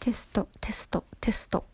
テストテストテスト。